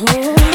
Oh.